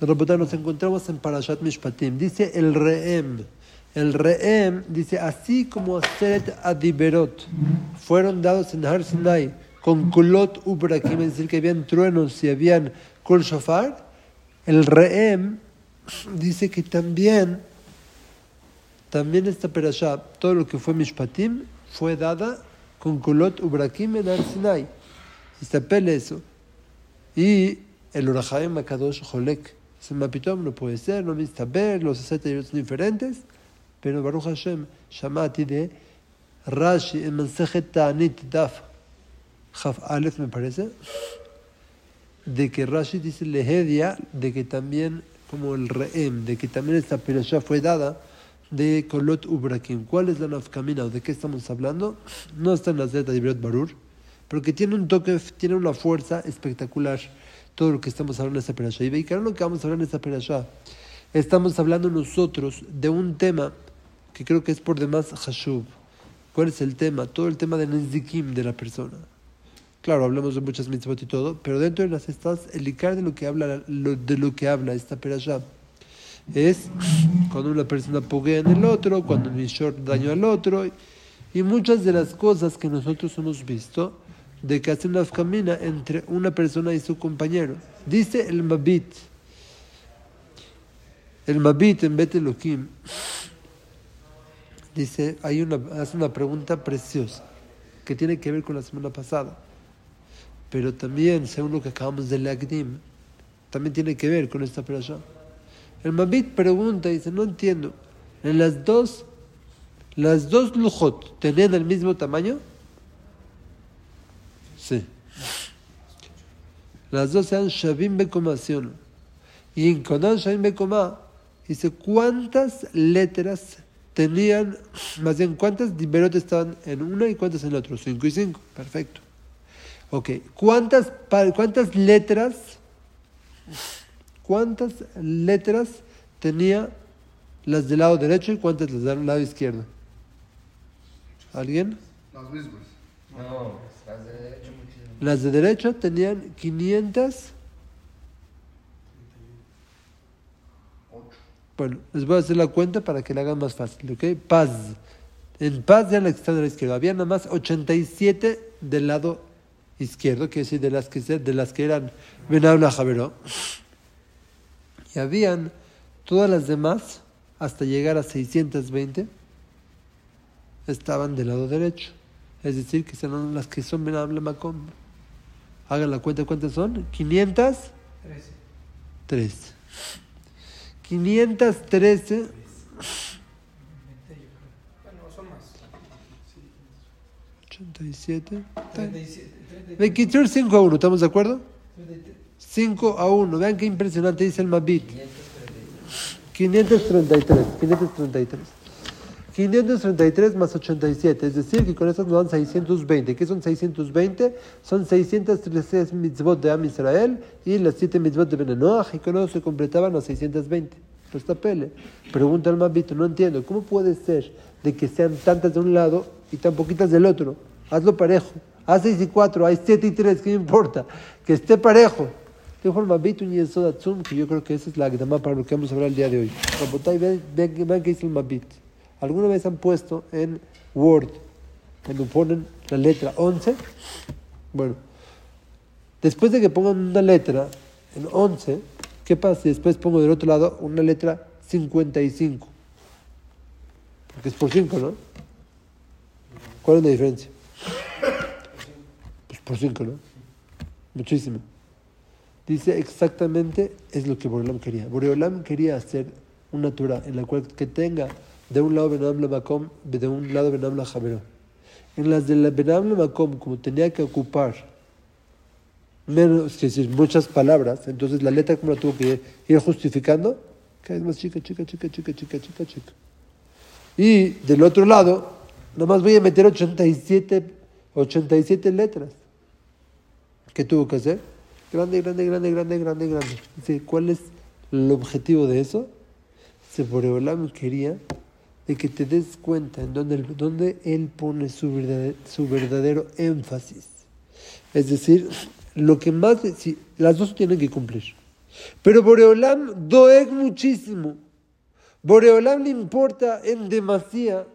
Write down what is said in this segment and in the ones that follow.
Nos encontramos en Parashat Mishpatim. Dice el Reem. El Reem dice, así como Aseret Adiberot fueron dados en Har Sinai con Kulot Ubrakim, es decir, que habían truenos y habían Kol Shofar, el Reem dice que también, también esta Perashá, todo lo que fue Mishpatim, fue dada con Kulot Ubrakim en Har Sinai. Y se apela eso. Y el Urahaim Makadosh Jolek. Se mapitom no puede ser, no ver, los son diferentes. Pero Baruch Hashem, Shamati de Rashi en Mensejet Ta'anit Daf Chaf Aleph, me parece, de que Rashi dice Lehedia, de que también, como el Reem, de que también esta perashá fue dada de Kolot Ubrakim. ¿Cuál es la nafkamina o de qué estamos hablando? No está en la Z de Barur, pero que tiene un toque, tiene una fuerza espectacular todo lo que estamos hablando en esta perashá. Y veis lo que vamos a hablar en esta perashá. Estamos hablando nosotros de un tema que creo que es por demás Hashub. ¿Cuál es el tema? Todo el tema del Nezikim de la persona. Claro, hablamos de muchas mitzvot y todo, pero dentro de las estas, el icar de lo que habla, de lo que habla esta perashá es cuando una persona poguea en el otro, cuando un short daño al otro, y muchas de las cosas que nosotros hemos visto de que hace una camina entre una persona y su compañero. Dice el Mabit, el Mabit en Bet Elohim, dice, hay una, hace una pregunta preciosa que tiene que ver con la semana pasada, pero también, según lo que acabamos de leer, también tiene que ver con esta perashá. El Mabit pregunta, dice, no entiendo, en las dos, las dos lujot, ¿tenían el mismo tamaño? Sí. Las dos sean Shavim Bekoma, Y en Konan Shavim Bekoma dice cuántas letras tenían, más bien cuántas liberotes estaban en una y cuántas en la otra. Cinco y cinco. Perfecto. Ok. ¿Cuántas, cuántas letras, cuántas letras tenía las del lado derecho y cuántas las del lado izquierdo? ¿Alguien? Las mismas. No. Las de derecha tenían 500. Bueno, les voy a hacer la cuenta para que la hagan más fácil, ¿ok? Paz. En paz que está de la izquierda. Había nada más 87 del lado izquierdo, que decir, de las que, de las que eran Benabla Javeró. Y habían todas las demás, hasta llegar a 620, estaban del lado derecho. Es decir, que son las que son Benabla Macom. Hagan la cuenta, ¿cuántas son? 513. 513. Bueno, son más. 87. 37. 5 a 1, ¿estamos de acuerdo? 5 a 1. Vean qué impresionante dice el Mabit. 533. 533. 533 más 87, es decir, que con eso nos dan 620. ¿Qué son 620? Son 613 mitzvot de Am Israel y las 7 mitzvot de Benenoach, y con eso se completaban las 620. Pues está pele. Pregunta al Mabito, no entiendo, ¿cómo puede ser de que sean tantas de un lado y tan poquitas del otro? Hazlo parejo. Haz 6 y 4, hay 7 y 3, ¿qué importa? Que esté parejo. Dijo el Mabito y Tzum, que yo creo que esa es la agdama para lo que vamos a hablar el día de hoy. Vean, vean, qué dice el Mabit. ¿Alguna vez han puesto en Word, cuando ponen la letra 11? Bueno, después de que pongan una letra en 11, ¿qué pasa si después pongo del otro lado una letra 55? Porque es por 5, ¿no? ¿Cuál es la diferencia? Pues por 5, ¿no? Muchísimo. Dice exactamente es lo que Boreolam quería. Boreolam quería hacer una Torah en la cual que tenga de un lado Benam Makom, de un lado Benam la Javero. En las de la Benam Makom, como tenía que ocupar menos, es decir, muchas palabras, entonces la letra como la tuvo que ir justificando, cada vez más chica, chica, chica, chica, chica, chica, chica. Y del otro lado, nomás voy a meter 87, 87 letras. ¿Qué tuvo que hacer? Grande, grande, grande, grande, grande, grande. ¿Cuál es el objetivo de eso? Se me quería de que te des cuenta en donde, donde él pone su verdadero, su verdadero énfasis. Es decir, lo que más, si, las dos tienen que cumplir. Pero Boreolam doeg muchísimo. Boreolam le importa en demasía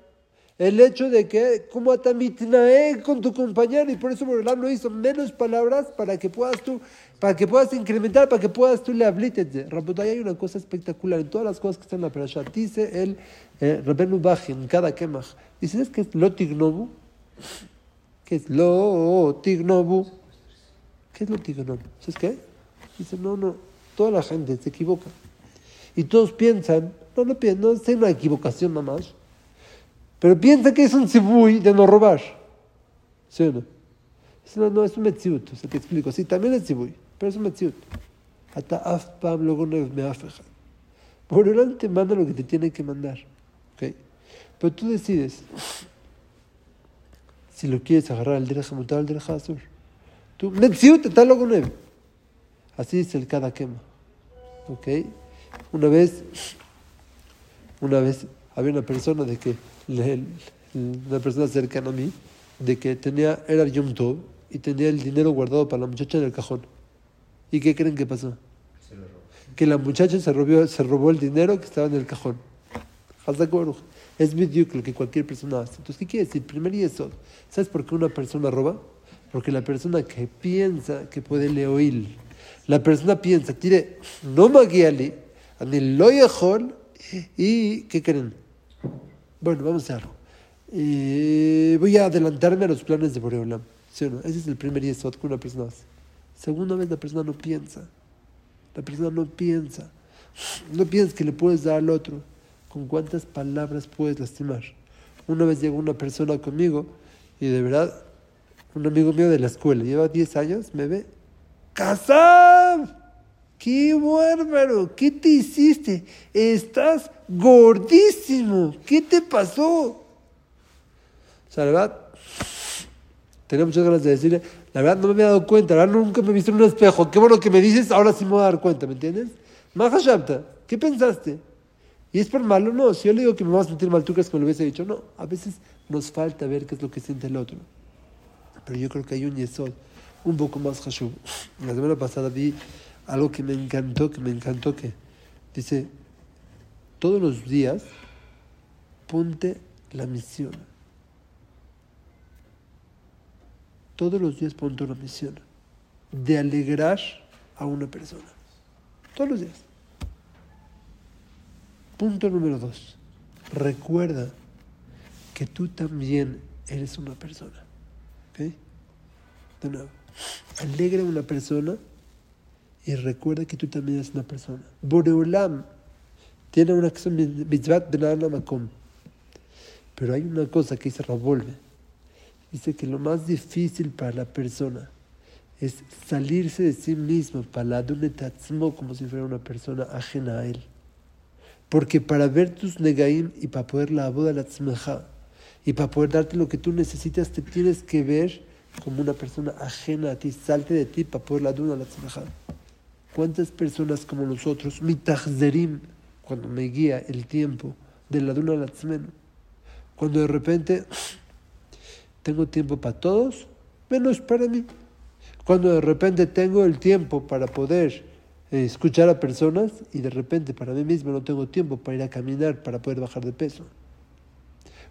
el hecho de que, como atamitnae con tu compañero, y por eso Boreolam no hizo menos palabras para que puedas tú, para que puedas incrementar, para que puedas tú le hablites. Rabotay, hay una cosa espectacular en todas las cosas que están en la perasha. Dice el eh, Rabenu en cada kemach. Dice, ¿es que es lotignobu? ¿Qué es lotignobu? ¿Qué es lotignobu? ¿Sabes qué? Dice, no, no, toda la gente se equivoca. Y todos piensan, no, no piensan, no es una equivocación nomás pero piensa que es un cibui de no robar. ¿Sí o no? No, no, es un metziut, o sea, te explico. Sí, también es cibui, pero es un metziut. Hasta afpam luego no me afeja. Por delante te manda lo que te tiene que mandar. ¿okay? Pero tú decides si lo quieres agarrar al derecha mutar al derecha azul. Tú, metziut, está nueve. Así es el cada quema. ¿Ok? Una vez, una vez había una persona de que una persona cercana a mí, de que tenía, era Yom Tov y tenía el dinero guardado para la muchacha en el cajón. ¿Y qué creen que pasó? Que la muchacha se robó, se robó el dinero que estaba en el cajón. Es lo que cualquier persona hace. Entonces, ¿qué quiere decir? Primero y eso. ¿Sabes por qué una persona roba? Porque la persona que piensa que puede le oír, la persona piensa, tire, no maguiali, ni lo y ¿qué creen? Bueno, vamos a hacerlo. Eh, voy a adelantarme a los planes de Boreolam. ¿Sí o no? Ese es el primer yesod que una persona hace. Segunda vez, la persona no piensa. La persona no piensa. No piensas que le puedes dar al otro. ¿Con cuántas palabras puedes lastimar? Una vez llegó una persona conmigo y de verdad, un amigo mío de la escuela, lleva 10 años, me ve. ¡Casab! ¡Qué bárbaro! ¿Qué te hiciste? Estás gordísimo. ¿Qué te pasó? O sea, verdad, tenía muchas ganas de decirle, la verdad no me había dado cuenta, la verdad nunca me he visto en un espejo. Qué bueno que me dices, ahora sí me voy a dar cuenta, ¿me entiendes? Maja ¿qué pensaste? ¿Y es por malo? No, si yo le digo que me vas a sentir mal, ¿tú crees que me lo hubiese dicho? No, a veces nos falta ver qué es lo que siente el otro. Pero yo creo que hay un yesod un poco más hashub. La semana pasada vi algo que me encantó, que me encantó, que dice, todos los días ponte la misión. Todos los días ponte una misión de alegrar a una persona. Todos los días. Punto número dos. Recuerda que tú también eres una persona. ¿Ok? De nuevo. Alegra a una persona y recuerda que tú también eres una persona. Boreolam tiene una acción mitzvat makom. Pero hay una cosa que dice Rabolve. Dice que lo más difícil para la persona es salirse de sí mismo, para como si fuera una persona ajena a él. Porque para ver tus negaim y para poder la boda la tzmeja, y para poder darte lo que tú necesitas, te tienes que ver como una persona ajena a ti. Salte de ti para poder la duda la tzmeja. ¿Cuántas personas como nosotros, mitachzerim, cuando me guía el tiempo de la duna latzmen, cuando de repente tengo tiempo para todos, menos para mí. Cuando de repente tengo el tiempo para poder eh, escuchar a personas y de repente para mí mismo no tengo tiempo para ir a caminar para poder bajar de peso.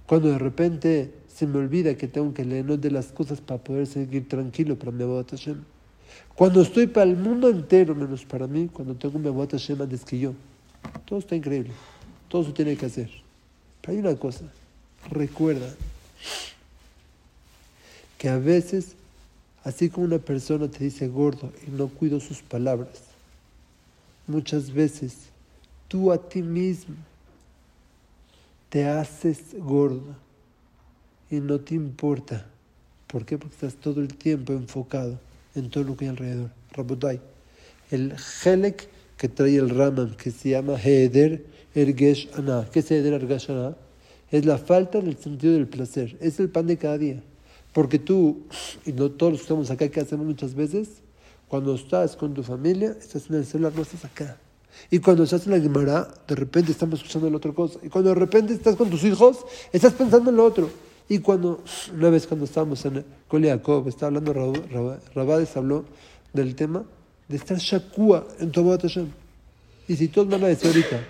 Cuando de repente se me olvida que tengo que leer de las cosas para poder seguir tranquilo para mi Hashem. Cuando estoy para el mundo entero, menos para mí, cuando tengo mi bota Hashem antes que yo. Todo está increíble. Todo se tiene que hacer. Pero hay una cosa. Recuerda que a veces, así como una persona te dice gordo y no cuido sus palabras, muchas veces tú a ti mismo te haces gordo y no te importa. ¿Por qué? Porque estás todo el tiempo enfocado en todo lo que hay alrededor. Rabotai, el Helek que trae el Raman, que se llama Heder Ergesh Ana. ¿Qué es Heder Ergesh Ana? Es la falta del sentido del placer. Es el pan de cada día. Porque tú, y no todos estamos acá, que hacemos muchas veces, cuando estás con tu familia, estás en el celular, no estás acá. Y cuando estás en la Gemara, de repente estamos escuchando la otra cosa. Y cuando de repente estás con tus hijos, estás pensando en lo otro. Y cuando, una vez cuando estábamos en Koliakov, estaba hablando Rabades, habló del tema de estar shakua en tu Abadat Hashem. Y si todos van a decir ahorita,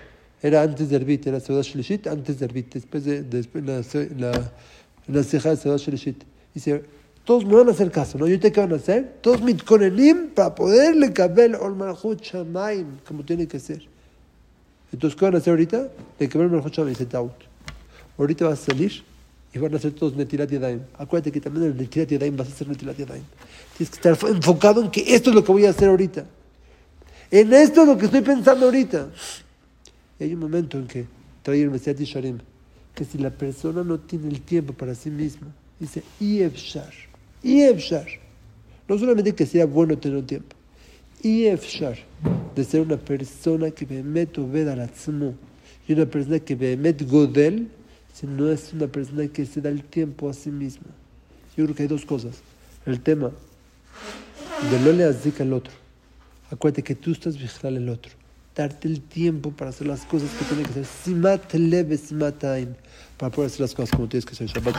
era antes de Herbit, era Seudat Shlishit, antes de Herbit, después de, después la, la, la ceja de Seudat Shlishit. Dice, todos me van a hacer caso, ¿no? ¿Y ahorita qué van a hacer? Todos mitkonenim para poderle caber ol malchut shamaim, como tiene que ser. Entonces, ¿qué van a hacer ahorita? Le caber malchut shamaim, dice Taut. Ahorita vas a salir y van a hacer todos Netilat Yadayim. Acuérdate que también el Netilat Yadayim vas a hacer Netilat Yadayim. Tienes que estar enfocado en que esto es lo que voy a hacer ahorita. En esto es lo que estoy pensando ahorita. Y hay un momento en que trae el Mesías Sharim, que si la persona no tiene el tiempo para sí misma, dice, y Efshar, y Efshar. No solamente que sea bueno tener un tiempo, y Efshar, de ser una persona que me meto ved al y una persona que me met godel, si no es una persona que se da el tiempo a sí misma. Yo creo que hay dos cosas. El tema de no le azdica al otro. Acuérdate que tú estás vigilando al otro. Darte el tiempo para hacer las cosas que tiene que hacer. Simat leve, simat para poder hacer las cosas como tienes que hacer. Shabbat.